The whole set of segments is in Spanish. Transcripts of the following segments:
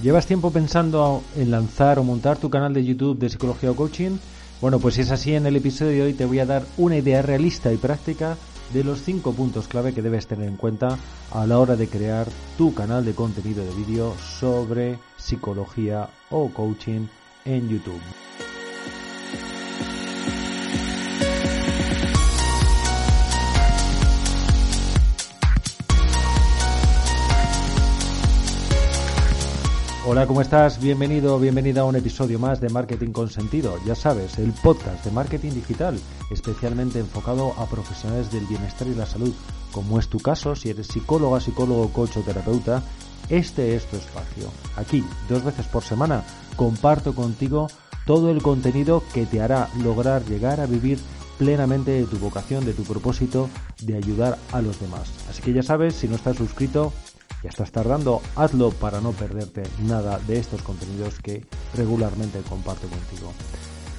¿Llevas tiempo pensando en lanzar o montar tu canal de YouTube de psicología o coaching? Bueno, pues si es así, en el episodio de hoy te voy a dar una idea realista y práctica de los 5 puntos clave que debes tener en cuenta a la hora de crear tu canal de contenido de vídeo sobre psicología o coaching en YouTube. Hola, ¿cómo estás? Bienvenido, bienvenida a un episodio más de Marketing con Sentido. Ya sabes, el podcast de marketing digital, especialmente enfocado a profesionales del bienestar y la salud, como es tu caso si eres psicóloga, psicólogo, coach o terapeuta. Este es tu espacio. Aquí, dos veces por semana, comparto contigo todo el contenido que te hará lograr llegar a vivir plenamente de tu vocación, de tu propósito de ayudar a los demás. Así que ya sabes, si no estás suscrito, ya estás tardando, hazlo para no perderte nada de estos contenidos que regularmente comparto contigo.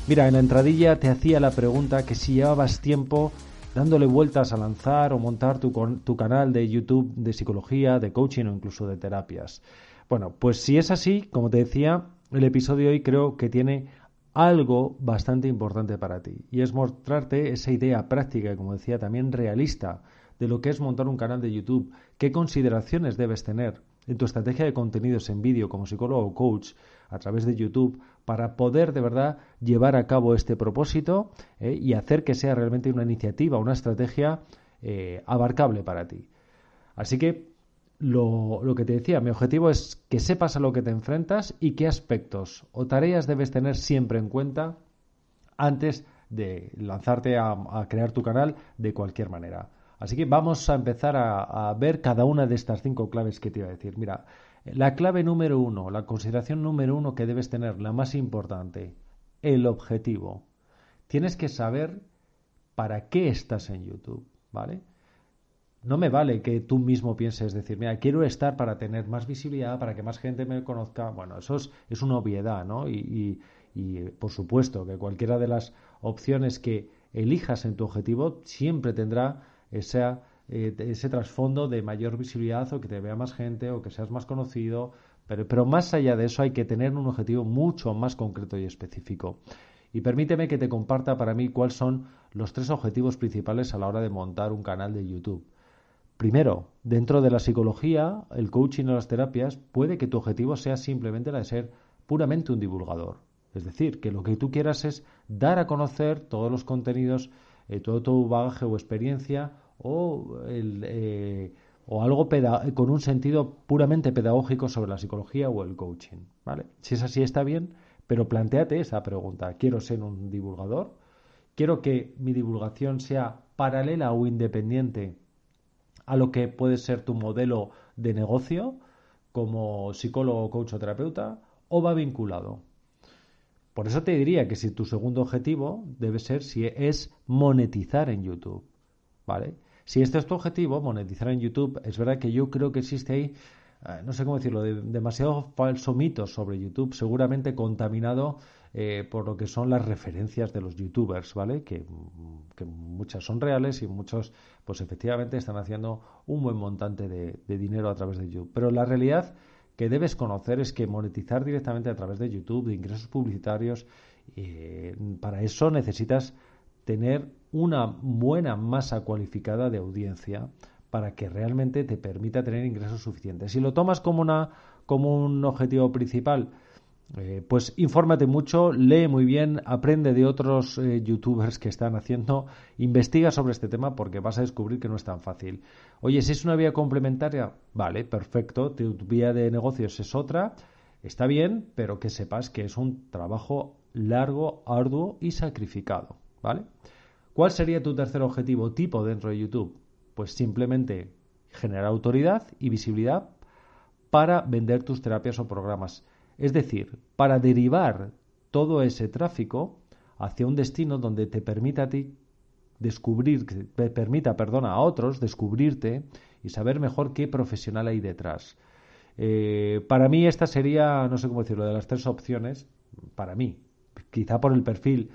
Mira, en la entradilla te hacía la pregunta que si llevabas tiempo dándole vueltas a lanzar o montar tu, canal de YouTube de psicología, de coaching o incluso de terapias. Bueno, pues si es así, como te decía, el episodio hoy creo que tiene algo bastante importante para ti y es mostrarte esa idea práctica y como decía también realista de lo que es montar un canal de YouTube, qué consideraciones debes tener en tu estrategia de contenidos en vídeo como psicólogo o coach a través de YouTube para poder de verdad llevar a cabo este propósito eh, y hacer que sea realmente una iniciativa, una estrategia eh, abarcable para ti. Así que lo, que te decía, mi objetivo es que sepas a lo que te enfrentas y qué aspectos o tareas debes tener siempre en cuenta antes de lanzarte a, a crear tu canal de cualquier manera. Así que vamos a empezar a, ver cada una de estas cinco claves que te iba a decir. Mira, la clave número uno, la consideración número uno que debes tener, la más importante, el objetivo. Tienes que saber para qué estás en YouTube, ¿vale? No me vale que tú mismo pienses decir, mira, quiero estar para tener más visibilidad, para que más gente me conozca. Bueno, eso es, una obviedad, ¿no? y, por supuesto que cualquiera de las opciones que elijas en tu objetivo siempre tendrá ese, eh, ese trasfondo de mayor visibilidad o que te vea más gente o que seas más conocido. Pero, pero más allá de eso hay que tener un objetivo mucho más concreto y específico. Y permíteme que te comparta para mí cuáles son los tres objetivos principales a la hora de montar un canal de YouTube. Primero, dentro de la psicología, el coaching o las terapias, puede que tu objetivo sea simplemente la de ser puramente un divulgador. Es decir, que lo que tú quieras es dar a conocer todos los contenidos eh, todo tu bagaje o experiencia o, eh, o algo con un sentido puramente pedagógico sobre la psicología o el coaching. ¿vale? Si es así, está bien, pero planteate esa pregunta. ¿Quiero ser un divulgador? ¿Quiero que mi divulgación sea paralela o independiente a lo que puede ser tu modelo de negocio como psicólogo, coach o terapeuta? ¿O va vinculado? Por eso te diría que si tu segundo objetivo debe ser si es monetizar en YouTube, ¿vale? Si este es tu objetivo, monetizar en YouTube, es verdad que yo creo que existe ahí, eh, no sé cómo decirlo, demasiado falso mito sobre YouTube, seguramente contaminado eh, por lo que son las referencias de los youtubers, ¿vale? Que, muchas son reales y muchos, pues efectivamente están haciendo un buen montante de, de dinero a través de YouTube. Pero la realidad que debes conocer es que monetizar directamente a través de YouTube, de ingresos publicitarios, eh, para eso necesitas tener una buena masa cualificada de audiencia para que realmente te permita tener ingresos suficientes. Si lo tomas como, una, como un objetivo principal, eh, pues infórmate mucho, lee muy bien, aprende de otros eh, youtubers que están haciendo, investiga sobre este tema porque vas a descubrir que no es tan fácil. Oye, si es una vía complementaria, vale, perfecto, tu vía de negocios es otra, está bien, pero que sepas que es un trabajo largo, arduo y sacrificado, ¿vale? ¿Cuál sería tu tercer objetivo tipo dentro de YouTube? Pues simplemente generar autoridad y visibilidad para vender tus terapias o programas es decir, para derivar todo ese tráfico hacia un destino donde te permita a ti descubrir, te permita, perdona, a otros descubrirte y saber mejor qué profesional hay detrás. Eh, para mí esta sería, no sé cómo decirlo, de las tres opciones, para mí, quizá por el perfil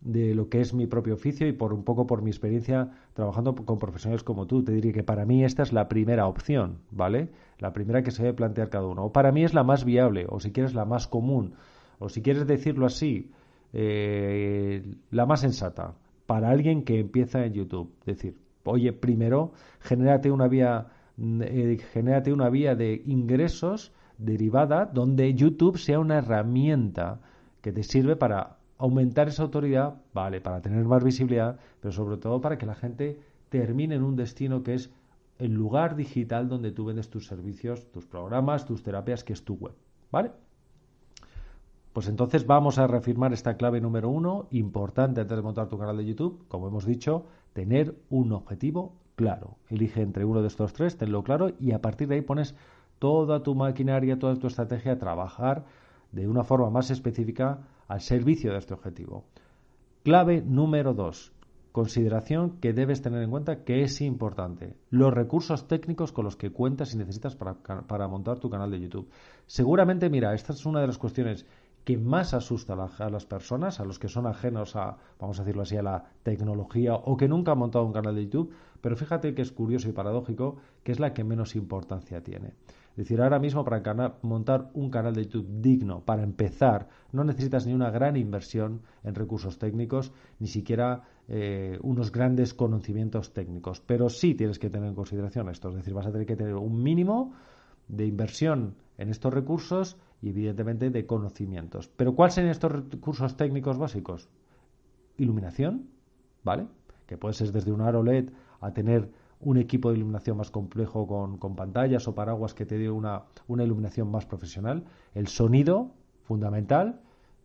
de lo que es mi propio oficio y por un poco por mi experiencia trabajando con profesionales como tú, te diría que para mí esta es la primera opción, ¿vale? La primera que se debe plantear cada uno. O para mí es la más viable, o si quieres la más común, o si quieres decirlo así, eh, la más sensata para alguien que empieza en YouTube. Decir, oye, primero genérate una vía, eh, genérate una vía de ingresos derivada donde YouTube sea una herramienta que te sirve para aumentar esa autoridad, vale, para tener más visibilidad, pero sobre todo para que la gente termine en un destino que es el lugar digital donde tú vendes tus servicios, tus programas, tus terapias, que es tu web, ¿vale? Pues entonces vamos a reafirmar esta clave número uno, importante antes de montar tu canal de YouTube, como hemos dicho, tener un objetivo claro. Elige entre uno de estos tres, tenlo claro y a partir de ahí pones toda tu maquinaria, toda tu estrategia a trabajar de una forma más específica al servicio de este objetivo. Clave número dos. Consideración que debes tener en cuenta que es importante. Los recursos técnicos con los que cuentas y necesitas para, para montar tu canal de YouTube. Seguramente, mira, esta es una de las cuestiones que más asusta a las personas, a los que son ajenos a, vamos a decirlo así, a la tecnología o que nunca han montado un canal de YouTube, pero fíjate que es curioso y paradójico que es la que menos importancia tiene. Es decir, ahora mismo para montar un canal de YouTube digno, para empezar, no necesitas ni una gran inversión en recursos técnicos, ni siquiera eh, unos grandes conocimientos técnicos, pero sí tienes que tener en consideración esto, es decir, vas a tener que tener un mínimo de inversión en estos recursos y evidentemente de conocimientos. Pero ¿cuáles serían estos recursos técnicos básicos? Iluminación, ¿vale? Que puede ser desde un aro LED a tener un equipo de iluminación más complejo con, pantallas o paraguas que te dé una, una iluminación más profesional. El sonido, fundamental.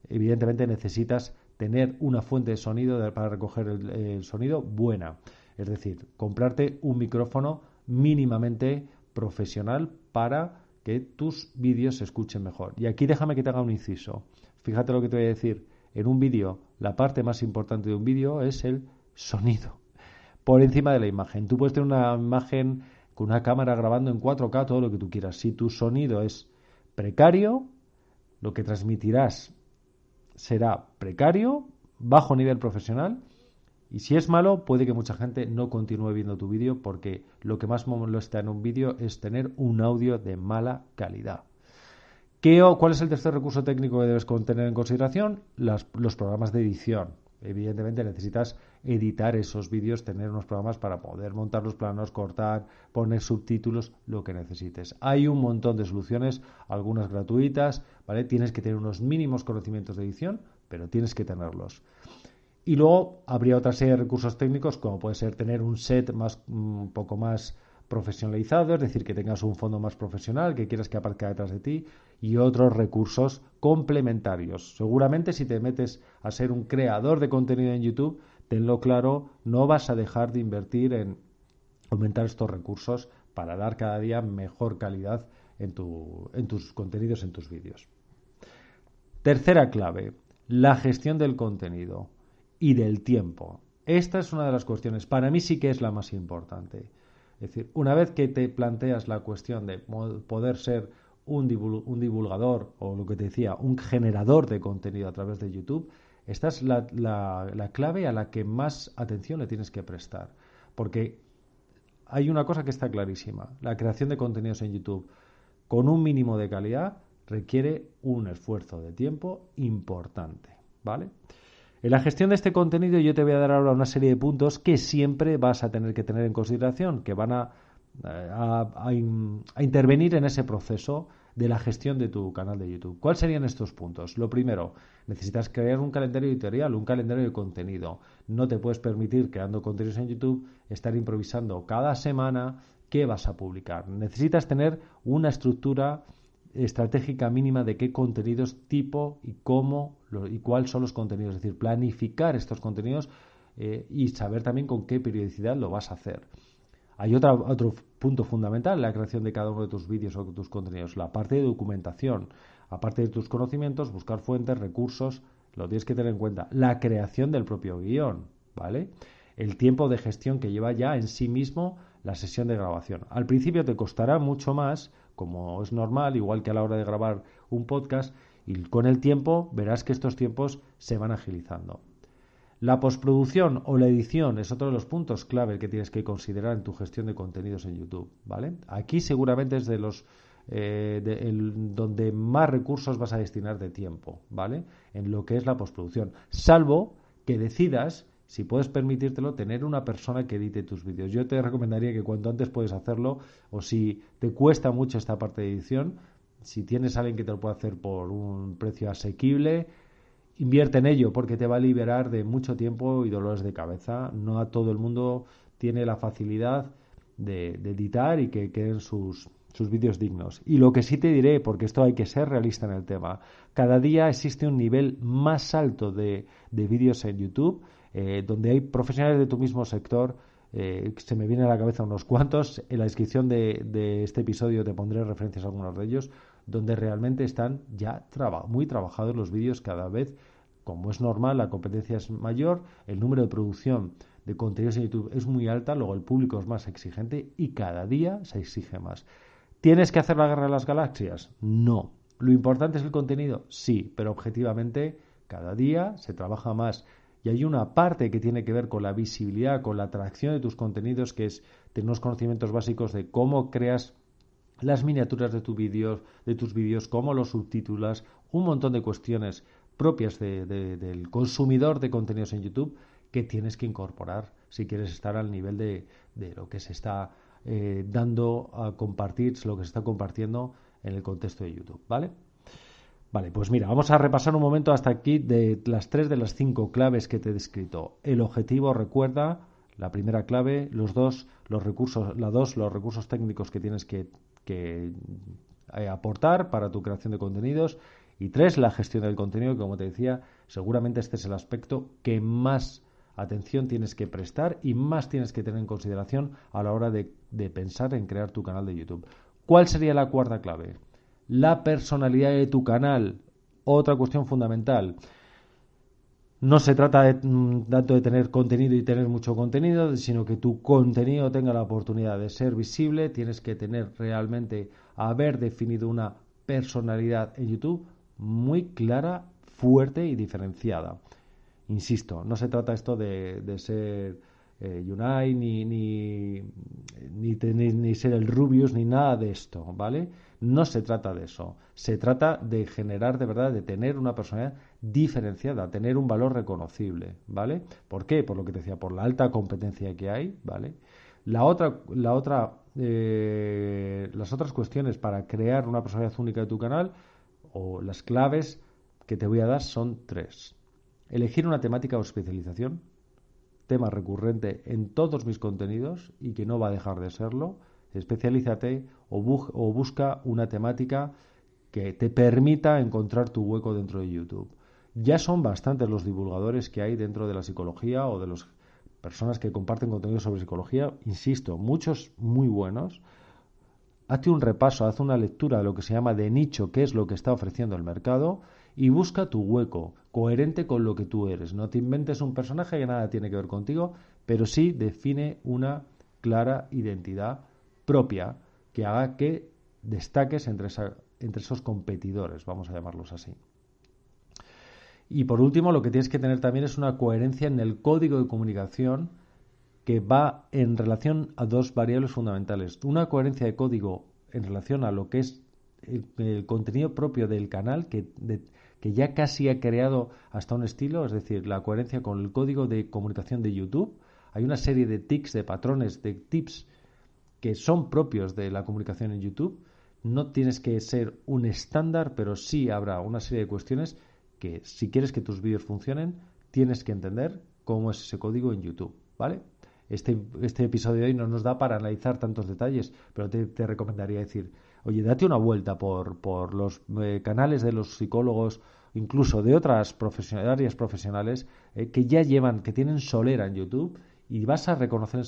Evidentemente necesitas tener una fuente de sonido para recoger el sonido buena. Es decir, comprarte un micrófono mínimamente profesional para que tus vídeos se escuchen mejor. Y aquí déjame que te haga un inciso. Fíjate lo que te voy a decir. En un vídeo, la parte más importante de un vídeo es el sonido. Por encima de la imagen. Tú puedes tener una imagen con una cámara grabando en 4K, todo lo que tú quieras. Si tu sonido es precario, lo que transmitirás será precario, bajo nivel profesional y si es malo, puede que mucha gente no continúe viendo tu vídeo porque lo que más molesta en un vídeo es tener un audio de mala calidad. ¿Qué, ¿Cuál es el tercer recurso técnico que debes tener en consideración? los programas de edición. Evidentemente necesitas editar esos vídeos, tener unos programas para poder montar los planos, cortar, poner subtítulos, lo que necesites. Hay un montón de soluciones, algunas gratuitas, ¿vale? Tienes que tener unos mínimos conocimientos de edición, pero tienes que tenerlos. Y luego habría otra serie de recursos técnicos, como puede ser tener un set más, un poco más profesionalizado, es decir, que tengas un fondo más profesional, que quieras que aparezca detrás de ti, y otros recursos complementarios. Seguramente si te metes a ser un creador de contenido en YouTube, tenlo claro, no vas a dejar de invertir en aumentar estos recursos para dar cada día mejor calidad en, tu, en tus contenidos, en tus vídeos. Tercera clave, la gestión del contenido y del tiempo. Esta es una de las cuestiones, para mí sí que es la más importante. Es decir, una vez que te planteas la cuestión de poder ser un, divulgador o lo que te decía, un generador de contenido a través de YouTube, esta es la, la clave a la que más atención le tienes que prestar. Porque hay una cosa que está clarísima, la creación de contenidos en YouTube con un mínimo de calidad requiere un esfuerzo de tiempo importante, ¿vale? En la gestión de este contenido yo te voy a dar ahora una serie de puntos que siempre vas a tener que tener en consideración, que van a, a, intervenir en ese proceso de la gestión de tu canal de YouTube. ¿Cuáles serían estos puntos? Lo primero, necesitas crear un calendario editorial, un calendario de contenido. No te puedes permitir, creando contenidos en YouTube, estar improvisando cada semana qué vas a publicar. Necesitas tener una estructura estratégica mínima de qué contenidos, tipo y cómo y cuáles son los contenidos. Es decir, planificar estos contenidos eh, y saber también con qué periodicidad lo vas a hacer. Hay otra, otro punto fundamental en la creación de cada uno de tus vídeos o de tus contenidos, la parte de documentación. Aparte de tus conocimientos, buscar fuentes, recursos, lo tienes que tener en cuenta. La creación del propio guion, ¿vale? El tiempo de gestión que lleva ya en sí mismo la sesión de grabación. Al principio te costará mucho más como es normal, igual que a la hora de grabar un podcast, y con el tiempo verás que estos tiempos se van agilizando. La postproducción o la edición es otro de los puntos clave que tienes que considerar en tu gestión de contenidos en YouTube, ¿vale? Aquí seguramente es de los eh, donde más recursos vas a destinar de tiempo, ¿vale? En lo que es la postproducción, salvo que decidas si puedes permitírtelo, tener una persona que edite tus vídeos. Yo te recomendaría que cuanto antes puedes hacerlo, o si te cuesta mucho esta parte de edición, si tienes a alguien que te lo pueda hacer por un precio asequible, invierte en ello porque te va a liberar de mucho tiempo y dolores de cabeza. No a todo el mundo tiene la facilidad de, editar y que queden sus, sus vídeos dignos. Y lo que sí te diré, porque esto hay que ser realista en el tema, cada día existe un nivel más alto de, de vídeos en YouTube eh, donde hay profesionales de tu mismo sector. Eh, se me viene a la cabeza unos cuantos. En la descripción de, este episodio te pondré referencias a algunos de ellos, donde realmente están ya muy trabajados los vídeos cada vez. Como es normal, la competencia es mayor, el número de producción de contenidos en YouTube es muy alta, luego el público es más exigente y cada día se exige más. ¿Tienes que hacer la guerra de las galaxias? No. ¿Lo importante es el contenido? Sí, pero objetivamente cada día se trabaja más y hay una parte que tiene que ver con la visibilidad, con la atracción de tus contenidos, que es tener unos conocimientos básicos de cómo creas las miniaturas de, tu de tus vídeos, cómo los subtítulas, un montón de cuestiones propias del consumidor de contenidos en YouTube que tienes que incorporar si quieres estar al nivel de, lo que se está eh, dando a compartir, lo que se está compartiendo en el contexto de YouTube, ¿vale? Vale, pues mira, vamos a repasar un momento hasta aquí de las tres de las cinco claves que te he descrito. El objetivo, recuerda, la primera clave, los dos, los recursos, la dos, los recursos técnicos que tienes que, que eh, aportar para tu creación de contenidos. Y tres, la gestión del contenido, que como te decía, seguramente este es el aspecto que más atención tienes que prestar y más tienes que tener en consideración a la hora de pensar en crear tu canal de YouTube. ¿Cuál sería la cuarta clave? La personalidad de tu canal. Otra cuestión fundamental. No se trata mm, tanto de tener contenido y tener mucho contenido, sino que tu contenido tenga la oportunidad de ser visible. Tienes que tener realmente haber definido una personalidad en YouTube muy clara, fuerte y diferenciada. Insisto, no se trata esto de, de ser eh, ni, ni, ni, ni, ser el Rubius, ni nada de esto, ¿vale? No se trata de eso. Se trata de generar, de verdad, de tener una personalidad diferenciada, tener un valor reconocible, ¿vale? ¿Por qué? Por lo que te decía, por la alta competencia que hay, ¿vale? La otra, la otra, eh, las otras cuestiones para crear una personalidad única de tu canal o las claves que te voy a dar son tres. Elegir una temática o especialización, tema recurrente en todos mis contenidos y que no va a dejar de serlo especialízate o, o busca una temática que te permita encontrar tu hueco dentro de YouTube. Ya son bastantes los divulgadores que hay dentro de la psicología o de las personas que comparten contenido sobre psicología, insisto, muchos muy buenos. Hazte un repaso, haz una lectura de lo que se llama de nicho, qué es lo que está ofreciendo el mercado y busca tu hueco, coherente con lo que tú eres. No te inventes un personaje que nada tiene que ver contigo, pero sí define una clara identidad propia que haga que destaques entre, entre esos competidores, vamos a llamarlos así. Y por último, lo que tienes que tener también es una coherencia en el código de comunicación que va en relación a dos variables fundamentales. Una coherencia de código en relación a lo que es el, contenido propio del canal, que, que ya casi ha creado hasta un estilo, es decir, la coherencia con el código de comunicación de YouTube. Hay una serie de tics, de patrones, de tips que son propios de la comunicación en YouTube. No tienes que ser un estándar, pero sí habrá una serie de cuestiones que si quieres que tus vídeos funcionen, tienes que entender cómo es ese código en YouTube, ¿vale? Este, este episodio de hoy no nos da para analizar tantos detalles, pero te, recomendaría decir, oye, date una vuelta por, por los eh, canales de los psicólogos, incluso de otras áreas profesionales, eh, que ya llevan, que tienen solera en YouTube y vas a reconocer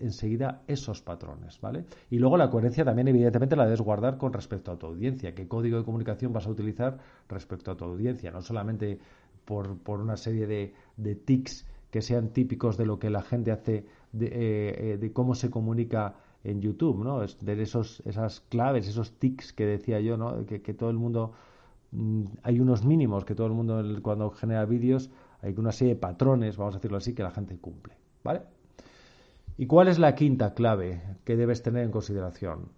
enseguida, esos patrones, ¿vale? Y luego la coherencia también evidentemente la debes guardar con respecto a tu audiencia, qué código de comunicación vas a utilizar respecto a tu audiencia, no solamente por, por una serie de, de tics que sean típicos de lo que la gente hace, de, eh, de cómo se comunica en YouTube, ¿no? De esos, esas claves, esos tics que decía yo, ¿no? Que, que todo el mundo, mm, hay unos mínimos que todo el mundo cuando genera vídeos Hay una serie de patrones, vamos a decirlo así, que la gente cumple. ¿Vale? ¿Y cuál es la quinta clave que debes tener en consideración?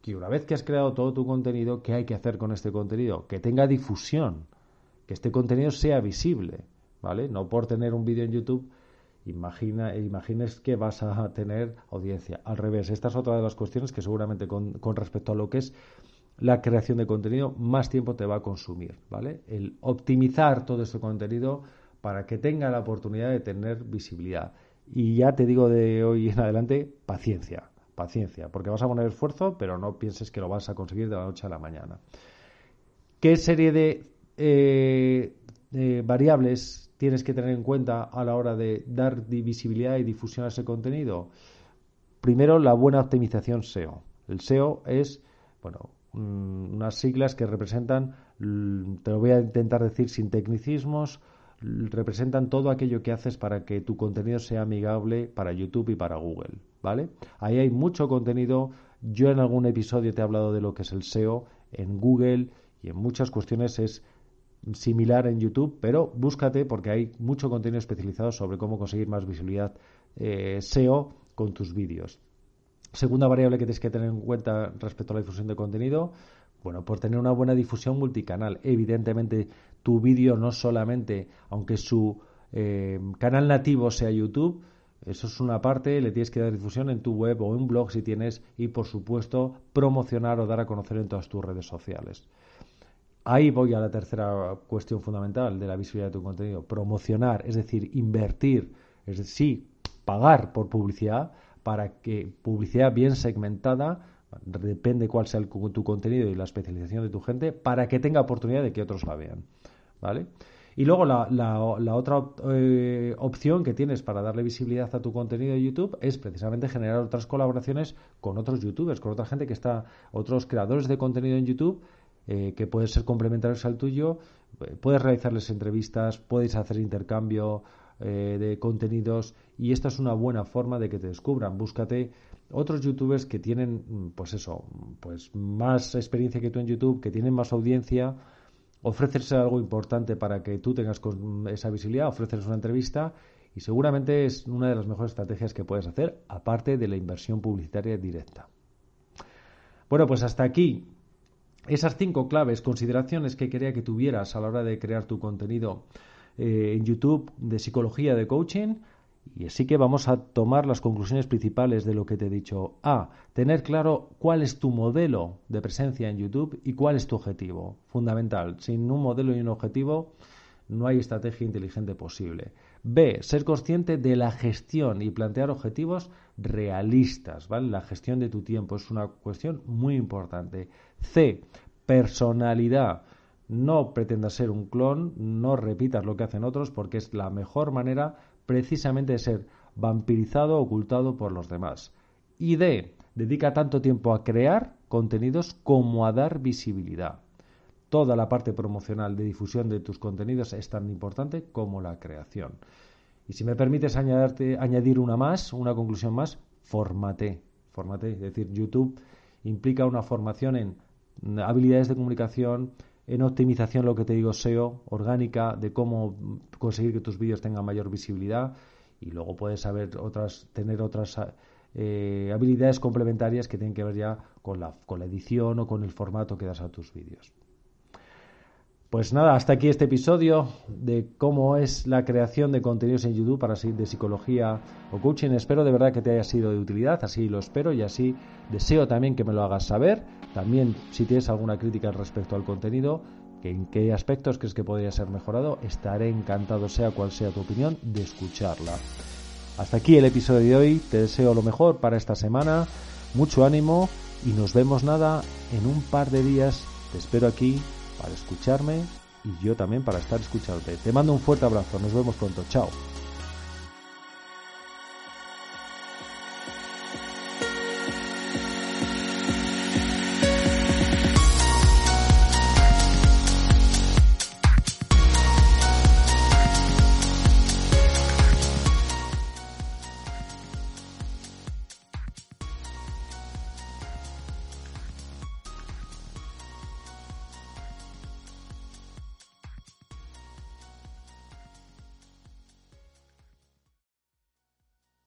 Que una vez que has creado todo tu contenido, ¿qué hay que hacer con este contenido? Que tenga difusión, que este contenido sea visible, ¿vale? No por tener un vídeo en YouTube imagina, imagines que vas a tener audiencia. Al revés, esta es otra de las cuestiones que seguramente con, con, respecto a lo que es la creación de contenido, más tiempo te va a consumir, ¿vale? El optimizar todo este contenido para que tenga la oportunidad de tener visibilidad. Y ya te digo de hoy en adelante, paciencia, paciencia, porque vas a poner esfuerzo, pero no pienses que lo vas a conseguir de la noche a la mañana. ¿Qué serie de eh, variables tienes que tener en cuenta a la hora de dar visibilidad y difusión a ese contenido? Primero, la buena optimización SEO. El SEO es, bueno, mm, unas siglas que representan, te lo voy a intentar decir sin tecnicismos, representan todo aquello que haces para que tu contenido sea amigable para YouTube y para Google, ¿vale? Ahí hay mucho contenido. Yo en algún episodio te he hablado de lo que es el SEO en Google y en muchas cuestiones es similar en YouTube, pero búscate porque hay mucho contenido especializado sobre cómo conseguir más visibilidad eh, SEO con tus vídeos. Segunda variable que tienes que tener en cuenta respecto a la difusión de contenido, bueno, por tener una buena difusión multicanal. Evidentemente, tu vídeo no solamente, aunque su eh, canal nativo sea YouTube, eso es una parte, le tienes que dar difusión en tu web o en un blog si tienes y, por supuesto, promocionar o dar a conocer en todas tus redes sociales. Ahí voy a la tercera cuestión fundamental de la visibilidad de tu contenido. Promocionar, es decir, invertir, es decir, pagar por publicidad para que publicidad bien segmentada, depende cuál sea tu contenido y la especialización de tu gente, para que tenga oportunidad de que otros la vean. ¿Vale? Y luego la, otra eh, opción que tienes para darle visibilidad a tu contenido de YouTube es precisamente generar otras colaboraciones con otros youtubers, con otra gente que está, otros creadores de contenido en YouTube eh, que pueden ser complementarios al tuyo. Eh, puedes realizarles entrevistas, puedes hacer intercambio eh, de contenidos y esta es una buena forma de que te descubran. Búscate otros youtubers que tienen, mm, pues eso, pues más experiencia que tú en YouTube, que tienen más audiencia, ofrecerse algo importante para que tú tengas esa visibilidad, ofrecerles una entrevista y seguramente es una de las mejores estrategias que puedes hacer, aparte de la inversión publicitaria directa. Bueno, pues hasta aquí esas cinco claves, consideraciones que quería que tuvieras a la hora de crear tu contenido eh, en YouTube de psicología de coaching. Y así que vamos a tomar las conclusiones principales de lo que te he dicho. A. Tener claro cuál es tu modelo de presencia en YouTube y cuál es tu objetivo. Fundamental. Sin un modelo y un objetivo no hay estrategia inteligente posible. B. Ser consciente de la gestión y plantear objetivos realistas, ¿vale? La gestión de tu tiempo es una cuestión muy importante. C. Personalidad. No pretendas ser un clon, no repitas lo que hacen otros porque es la mejor manera precisamente de ser vampirizado, ocultado por los demás. Y D. Dedica tanto tiempo a crear contenidos como a dar visibilidad toda la parte promocional de difusión de tus contenidos es tan importante como la creación. Y si me permites añadir una más, una conclusión más, formate. Formate, es decir, YouTube implica una formación en habilidades de comunicación, en optimización, lo que te digo, SEO, orgánica, de cómo conseguir que tus vídeos tengan mayor visibilidad y luego puedes saber otras, tener otras eh, habilidades complementarias que tienen que ver ya con la, con la edición o con el formato que das a tus vídeos. Pues nada, hasta aquí este episodio de cómo es la creación de contenidos en YouTube para seguir de psicología o coaching. Espero de verdad que te haya sido de utilidad, así lo espero y así deseo también que me lo hagas saber. También si tienes alguna crítica respecto al contenido, que en qué aspectos crees que podría ser mejorado, estaré encantado, sea cual sea tu opinión, de escucharla. Hasta aquí el episodio de hoy, te deseo lo mejor para esta semana, mucho ánimo y nos vemos nada en un par de días. Te espero aquí para escucharme y yo también para estar escuchándote. Te mando un fuerte abrazo, nos vemos pronto, chao.